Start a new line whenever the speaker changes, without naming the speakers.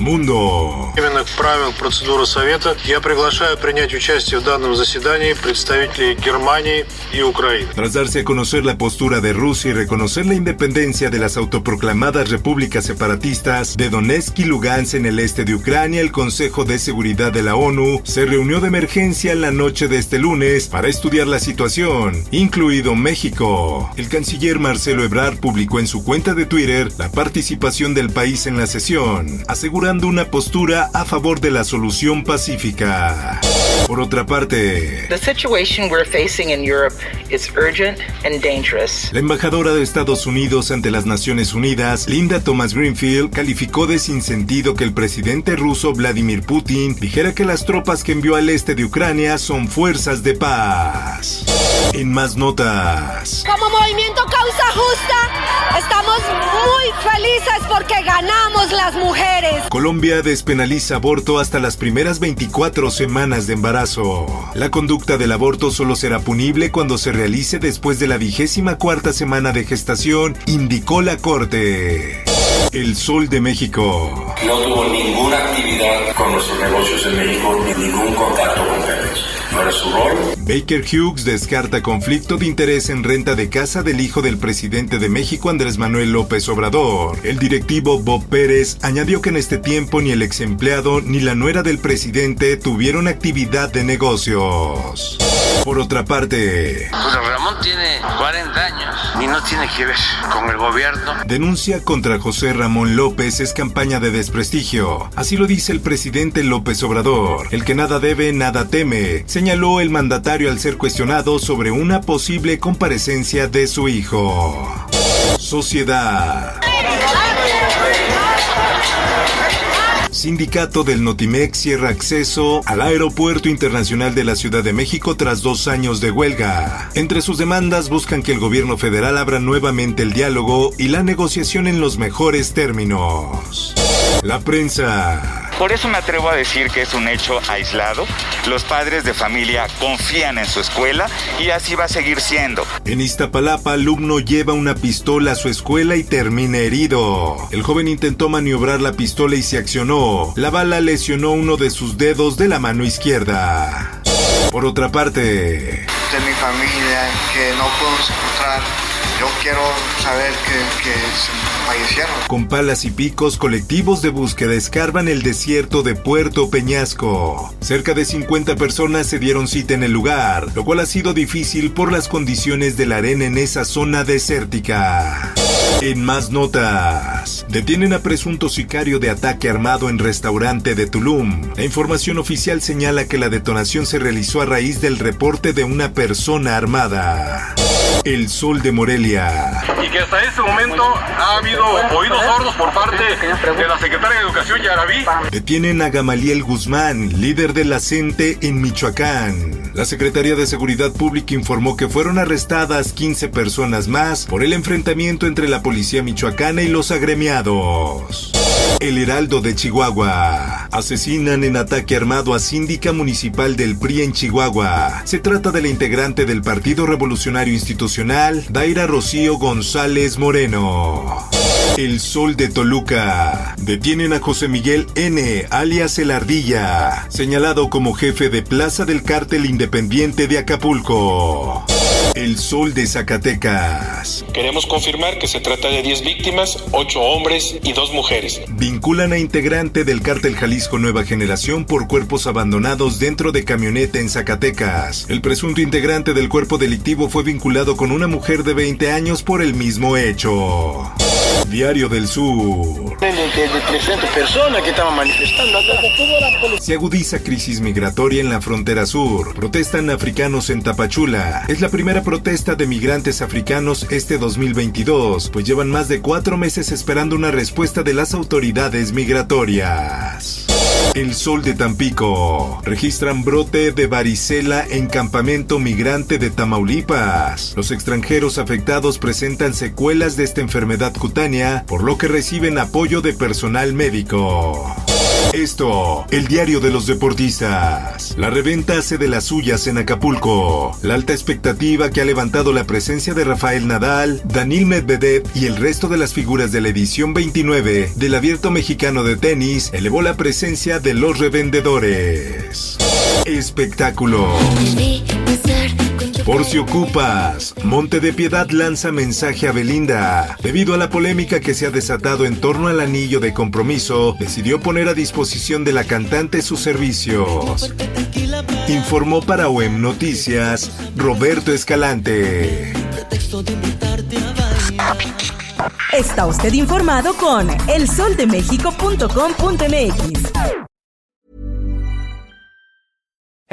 Mundo.
Именно к правилам процедуры Совета я приглашаю принять участие в данном заседании представителей Германии и Украины.
Tras darse a conocer la postura de Rusia y reconocer la independencia de las autoproclamadas repúblicas separatistas de Donetsk y Lugansk en el este de Ucrania, el Consejo de Seguridad de la ONU se reunió de emergencia en la noche de este lunes para estudiar la situación, incluido México. El canciller Marcelo Ebrard publicó en su cuenta de Twitter la participación del país en la sesión, asegurando una postura a favor de la solución pacífica. Por otra parte,
The situation we're facing in Europe is urgent and dangerous.
La embajadora de Estados Unidos ante las Naciones Unidas, Linda Thomas Greenfield, calificó de sinsentido que el presidente ruso Vladimir Putin dijera que las tropas que envió al este de Ucrania son fuerzas de paz. En más notas,
Como movimiento Causa Justa, estamos muy felices porque ganamos las mujeres.
Colombia despenaliza aborto hasta las primeras 24 semanas de embarazo. La conducta del aborto solo será punible cuando se realice después de la vigésima cuarta semana de gestación, indicó la Corte. El Sol de México.
No tuvo ninguna actividad con nuestros negocios en México ni ningún contacto con Pemex. No era su rol.
Baker Hughes descarta conflicto de interés en renta de casa del hijo del presidente de México Andrés Manuel López Obrador. El directivo Bob Pérez añadió que en este tiempo ni el ex empleado ni la nuera del presidente tuvieron actividad de negocios. Por otra parte,
Pues Ramón tiene 40 años y no tiene que ver con el gobierno.
denuncia contra José Ramón López es campaña de desprestigio. Así lo dice el presidente López Obrador. El que nada debe, nada teme, señaló el mandatario al ser cuestionado sobre una posible comparecencia de su hijo. Sociedad. Sindicato del Notimex cierra acceso al Aeropuerto Internacional de la Ciudad de México tras dos años de huelga. Entre sus demandas buscan que el gobierno federal abra nuevamente el diálogo y la negociación en los mejores términos. La prensa.
Por eso me atrevo a decir que es un hecho aislado. Los padres de familia confían en su escuela y así va a seguir siendo.
En Iztapalapa, alumno lleva una pistola a su escuela y termina herido. El joven intentó maniobrar la pistola y se accionó. La bala lesionó uno de sus dedos de la mano izquierda. Por otra parte,
de mi familia que no podemos encontrar. Yo quiero saber que, fallecieron.
con palas y picos, colectivos de búsqueda escarban el desierto de Puerto Peñasco. Cerca de 50 personas se dieron cita en el lugar, lo cual ha sido difícil por las condiciones de la arena en esa zona desértica. En más notas, detienen a presunto sicario de ataque armado en restaurante de Tulum. La información oficial señala que la detonación se realizó a raíz del reporte de una persona armada. El Sol de Morelia.
y que hasta este momento ha habido oídos sordos por parte de la secretaria de Educación Yarabí.
Detienen a Gamaliel Guzmán, líder de la CENTE en Michoacán. La Secretaría de Seguridad Pública informó que fueron arrestadas 15 personas más por el enfrentamiento entre la policía michoacana y los agremiados. El Heraldo de Chihuahua. Asesinan en ataque armado a síndica municipal del PRI en Chihuahua. Se trata de la integrante del Partido Revolucionario Institucional, Daira Rocío González Moreno. El Sol de Toluca. Detienen a José Miguel N., alias El Ardilla, señalado como jefe de plaza del cártel independiente de Acapulco. El Sol de Zacatecas.
Queremos confirmar que se trata de 10 víctimas, 8 hombres y 2 mujeres.
Vinculan a integrante del cártel Jalisco Nueva Generación por cuerpos abandonados dentro de camioneta en Zacatecas. El presunto integrante del cuerpo delictivo fue vinculado con una mujer de 20 años por el mismo hecho. Diario del Sur.
De, de, de 300 personas que estaban manifestando.
Se agudiza crisis migratoria en la frontera sur. Protestan africanos en Tapachula. Es la primera protesta de migrantes africanos este 2022, pues llevan más de cuatro meses esperando una respuesta de las autoridades migratorias. El Sol de Tampico. Registran brote de varicela en campamento migrante de Tamaulipas. Los extranjeros afectados presentan secuelas de esta enfermedad cutánea, por lo que reciben apoyo de personal médico. Esto, el diario de los deportistas. La reventa hace de las suyas en Acapulco. La alta expectativa que ha levantado la presencia de Rafael Nadal, Daniel Medvedev y el resto de las figuras de la edición 29 del Abierto Mexicano de Tenis elevó la presencia de los revendedores. Espectáculo. Por si ocupas, Monte de Piedad lanza mensaje a Belinda. Debido a la polémica que se ha desatado en torno al anillo de compromiso, decidió poner a disposición de la cantante sus servicios. Informó para OEM Noticias Roberto Escalante.
Está usted informado con elsoldemexico.com.mx.